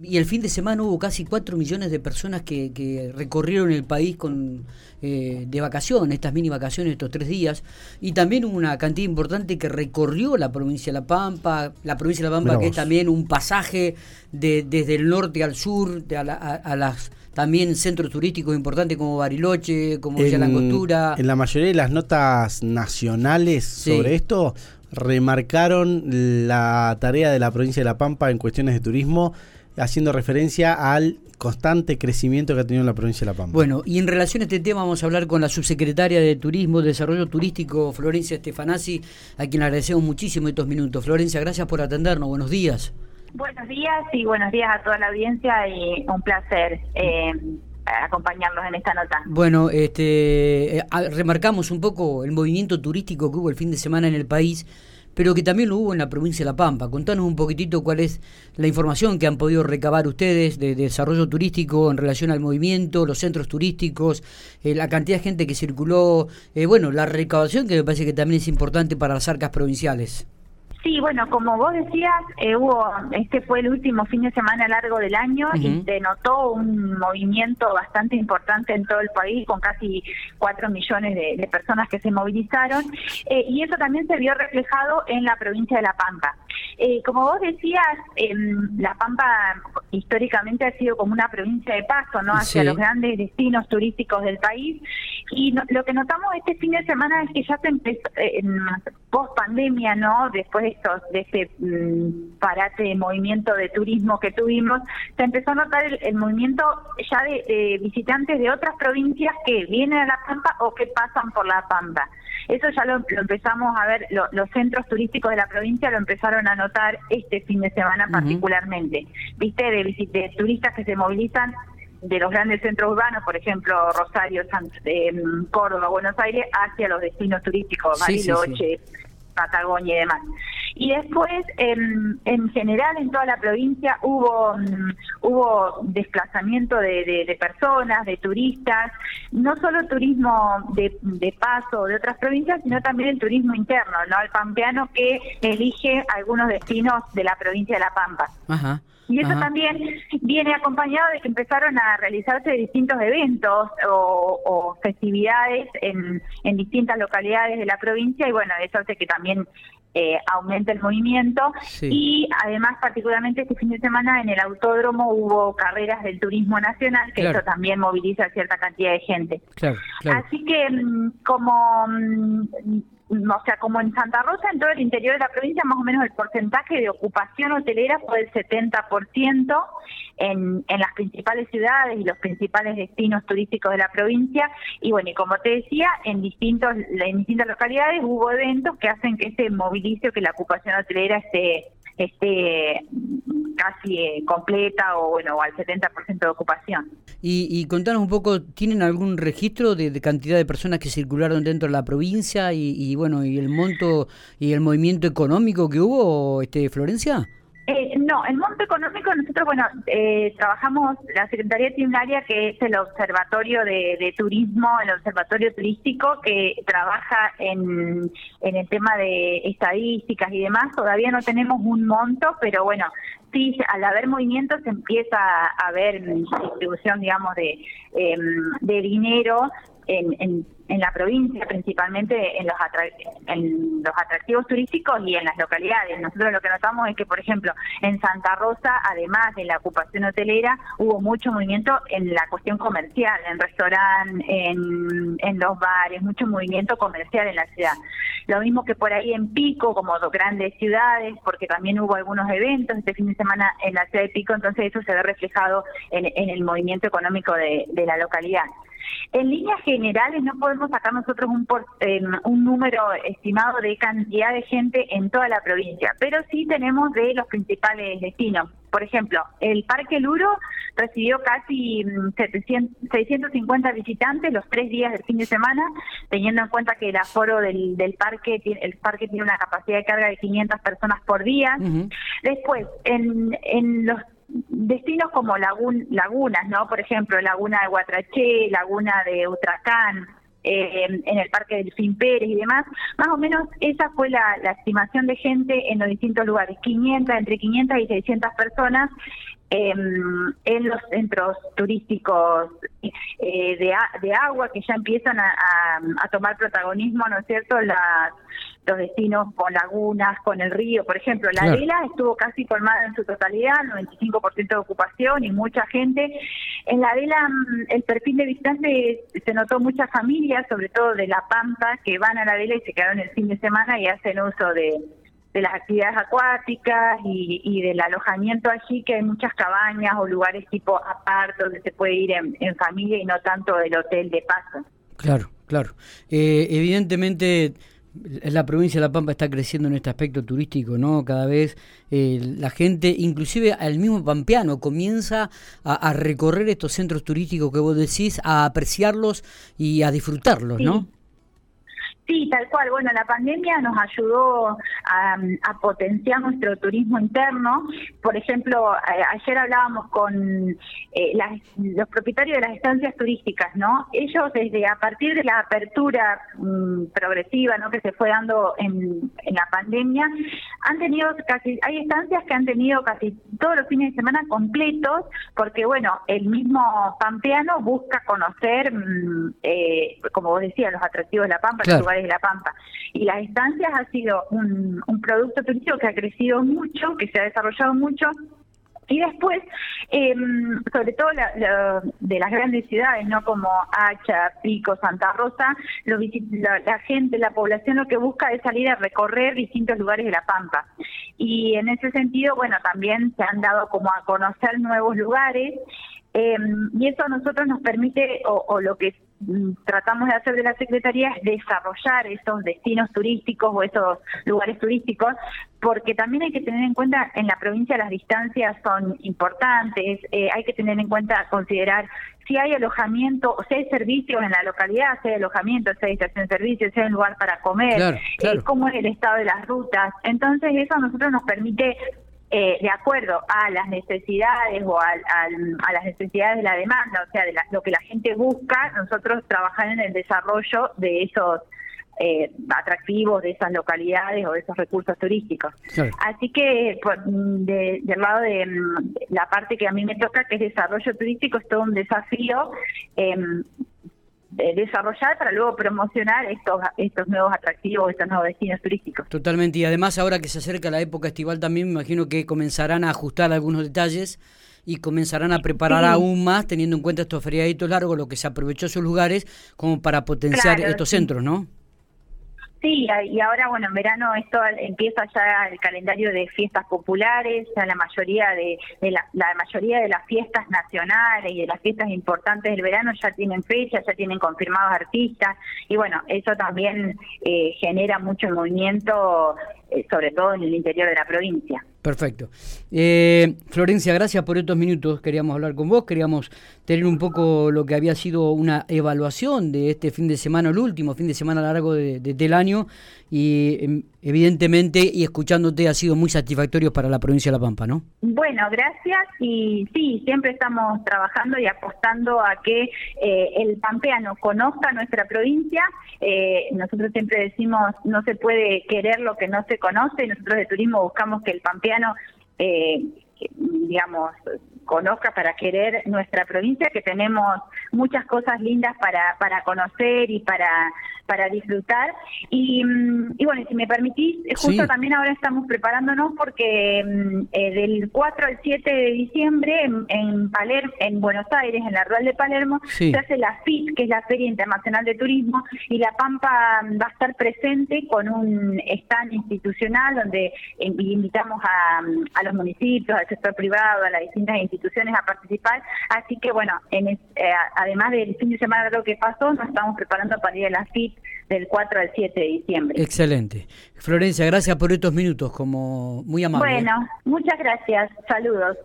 Y el fin de semana hubo casi 4 millones de personas que, recorrieron el país con eh, de vacaciones, estas mini vacaciones, estos tres días, y también hubo una cantidad importante que recorrió la provincia de La Pampa, la provincia de La Pampa que es también un pasaje de, desde el norte al sur, de a, las también centros turísticos importantes como Bariloche, como Villa Langostura. En la mayoría de las notas nacionales sobre esto remarcaron la tarea de la provincia de La Pampa en cuestiones de turismo haciendo referencia al constante crecimiento que ha tenido la provincia de La Pampa. Bueno, y en relación a este tema vamos a hablar con la subsecretaria de Turismo, Desarrollo Turístico, Florencia Estefanasi, a quien le agradecemos muchísimo estos minutos. Florencia, gracias por atendernos. Buenos días. Buenos días y buenos días a toda la audiencia y un placer. Eh, acompañarlos en esta nota. Bueno, este, eh, remarcamos un poco el movimiento turístico que hubo el fin de semana en el país pero que también lo hubo en la provincia de La Pampa. Contanos un poquitito cuál es la información que han podido recabar ustedes de, desarrollo turístico en relación al movimiento, los centros turísticos, eh, la cantidad de gente que circuló, eh, bueno, la recaudación que me parece que también es importante para las arcas provinciales. Sí, bueno, como vos decías, eh, hubo este fue el último fin de semana largo del año y se notó un movimiento bastante importante en todo el país, con casi cuatro millones de, personas que se movilizaron, eh, y eso también se vio reflejado en la provincia de La Pampa. Eh, como vos decías, La Pampa históricamente ha sido como una provincia de paso, ¿no? Hacia los grandes destinos turísticos del país. Y lo que notamos este fin de semana es que ya se empezó, post pandemia, ¿no? Después de estos, de este mm, parate de movimiento de turismo que tuvimos, se empezó a notar el, movimiento ya de, visitantes de otras provincias que vienen a La Pampa o que pasan por La Pampa. Eso ya lo, empezamos a ver, los centros turísticos de la provincia lo empezaron a notar este fin de semana particularmente. Viste, de, de turistas que se movilizan de los grandes centros urbanos, por ejemplo, Rosario, San, eh, Córdoba, Buenos Aires, hacia los destinos turísticos, Bariloche, Patagonia y demás. Y después, en, en general, en toda la provincia hubo mm, hubo desplazamiento de, de, personas, de turistas, no solo turismo de, de paso de otras provincias, sino también el turismo interno, ¿no? El pampeano que elige algunos destinos de la provincia de La Pampa. Ajá. Y eso también viene acompañado de que empezaron a realizarse distintos eventos o, festividades en, en, distintas localidades de la provincia y bueno, eso hace que también eh, aumente el movimiento. Y además particularmente este fin de semana en el autódromo hubo carreras del turismo nacional que eso también moviliza a cierta cantidad de gente. Así que mm, como mm, o sea, como en Santa Rosa, en todo el interior de la provincia, más o menos el porcentaje de ocupación hotelera fue del 70% en, en las principales ciudades y los principales destinos turísticos de la provincia. Y bueno, y como te decía, en, distintos, en distintas localidades hubo eventos que hacen que se movilice o que la ocupación hotelera esté esté casi eh, completa o bueno al 70% de ocupación. Y, y, contanos un poco, ¿tienen algún registro de, cantidad de personas que circularon dentro de la provincia y, y, bueno y el monto y el movimiento económico que hubo, este Florencia? Eh, no, el monto económico, nosotros, bueno, eh, trabajamos, la Secretaría tiene un área que es el Observatorio de, Turismo, el Observatorio Turístico, que trabaja en, en el tema de estadísticas y demás. Todavía no tenemos un monto, pero bueno, sí, al haber movimientos empieza a haber distribución, digamos, de, em, de dinero en, en la provincia, principalmente en los, en los atractivos turísticos y en las localidades. Nosotros lo que notamos es que, por ejemplo, en Santa Rosa, además de la ocupación hotelera, hubo mucho movimiento en la cuestión comercial, en restaurantes, en, en los bares, mucho movimiento comercial en la ciudad. Lo mismo que por ahí en Pico, como dos grandes ciudades, porque también hubo algunos eventos este fin de semana en la ciudad de Pico, entonces eso se ve reflejado en, en el movimiento económico de, de la localidad. En líneas generales no podemos sacar nosotros un, un número estimado de cantidad de gente en toda la provincia, pero sí tenemos de los principales destinos. Por ejemplo, el Parque Luro recibió casi 700, mm, 650 visitantes los tres días del fin de semana, teniendo en cuenta que el aforo del, del parque, el parque tiene una capacidad de carga de 500 personas por día. Después, en, en los destinos como lagunas, ¿no? Por ejemplo, Laguna de Guatraché, Laguna de Utracán, eh, en el Parque del Fin Pérez y demás. Más o menos esa fue la, estimación de gente en los distintos lugares, 500, entre 500 y 600 personas em, en los centros turísticos eh, de, de, agua que ya empiezan a, a, tomar protagonismo, ¿no es cierto?, las los destinos con lagunas, con el río, por ejemplo, la vela estuvo casi colmada en su totalidad, 95% de ocupación y mucha gente. En la vela mm, el perfil de visitantes se notó muchas familias, sobre todo de La Pampa, que van a la vela y se quedaron el fin de semana y hacen uso de, las actividades acuáticas y, del alojamiento allí, que hay muchas cabañas o lugares tipo apart donde se puede ir en, familia y no tanto el hotel de paso. Claro, claro. Eh, evidentemente la provincia de La Pampa está creciendo en este aspecto turístico, ¿no? Cada vez eh, la gente, inclusive al mismo pampeano, comienza a, recorrer estos centros turísticos que vos decís, a apreciarlos y a disfrutarlos, ¿no? Sí, tal cual. Bueno, la pandemia nos ayudó a, potenciar nuestro turismo interno. Por ejemplo, ayer hablábamos con eh, los propietarios de las estancias turísticas, ¿no? Ellos desde a partir de la apertura mm, progresiva, ¿no? Que se fue dando en, en, la pandemia, han tenido casi, hay estancias que han tenido casi todos los fines de semana completos, porque bueno, el mismo pampeano busca conocer, mm, eh, como vos decías, los atractivos de la Pampa, los lugares de La Pampa. Y las estancias ha sido un, producto turístico que ha crecido mucho, que se ha desarrollado mucho y después, em, sobre todo de las grandes ciudades, no como Hacha, Pico, Santa Rosa, la, gente, la población lo que busca es salir a recorrer distintos lugares de La Pampa. Y en ese sentido, bueno, también se han dado como a conocer nuevos lugares. Em, y eso a nosotros nos permite, o lo que tratamos de hacer de la Secretaría es desarrollar esos destinos turísticos o esos lugares turísticos, porque también hay que tener en cuenta, en la provincia las distancias son importantes, eh, hay que tener en cuenta, considerar si hay alojamiento, o si hay servicios en la localidad, si hay alojamiento, si hay estación de servicios, si hay un lugar para comer, eh, cómo es el estado de las rutas. Entonces eso a nosotros nos permite eh, de acuerdo a las necesidades o a, las necesidades de la demanda, o sea, de lo que la gente busca, nosotros trabajar en el desarrollo de esos eh, atractivos, de esas localidades o de esos recursos turísticos. Así que de, del lado de mm, la parte que a mí me toca, que es desarrollo turístico, es todo un desafío. Eh, desarrollar para luego promocionar estos estos nuevos atractivos, estos nuevos destinos turísticos. Totalmente, y además ahora que se acerca la época estival también me imagino que comenzarán a ajustar algunos detalles y comenzarán a preparar aún más teniendo en cuenta estos feriaditos largos, lo que se aprovechó esos lugares como para potenciar estos centros, ¿no? Sí, y ahora, bueno, en verano esto empieza ya el calendario de fiestas populares, ya la mayoría de, la, mayoría de las fiestas nacionales y de las fiestas importantes del verano ya tienen fecha, ya tienen confirmados artistas, y bueno, eso también eh, genera mucho movimiento, eh, sobre todo en el interior de la provincia. Perfecto. Eh, Florencia, gracias por estos minutos. Queríamos hablar con vos, queríamos tener un poco lo que había sido una evaluación de este fin de semana, el último fin de semana largo de, del año, y em, evidentemente, y escuchándote, ha sido muy satisfactorio para la provincia de La Pampa, ¿no? Bueno, gracias, y sí, siempre estamos trabajando y apostando a que eh, el pampeano conozca nuestra provincia. Eh, nosotros siempre decimos, no se puede querer lo que no se conoce, nosotros de turismo buscamos que el pampeano eh, digamos, conozca para querer nuestra provincia, que tenemos muchas cosas lindas para, para conocer y para, para disfrutar. Y, mm, y bueno, si me permitís, justo también ahora estamos preparándonos porque mm, eh, del 4 al 7 de diciembre en, en, Palermo, en Buenos Aires, en la Rural de Palermo, se hace la FIT, que es la Feria Internacional de Turismo, y La Pampa mm, va a estar presente con un stand institucional donde invitamos a, a los municipios, al sector privado, a las distintas instituciones a participar. Así que bueno, en, eh, además del fin de semana lo que pasó, nos estamos preparando para ir a la FIT del 4 al 7 de diciembre. Excelente. Florencia, gracias por estos minutos, como muy amable. Bueno, muchas gracias. Saludos.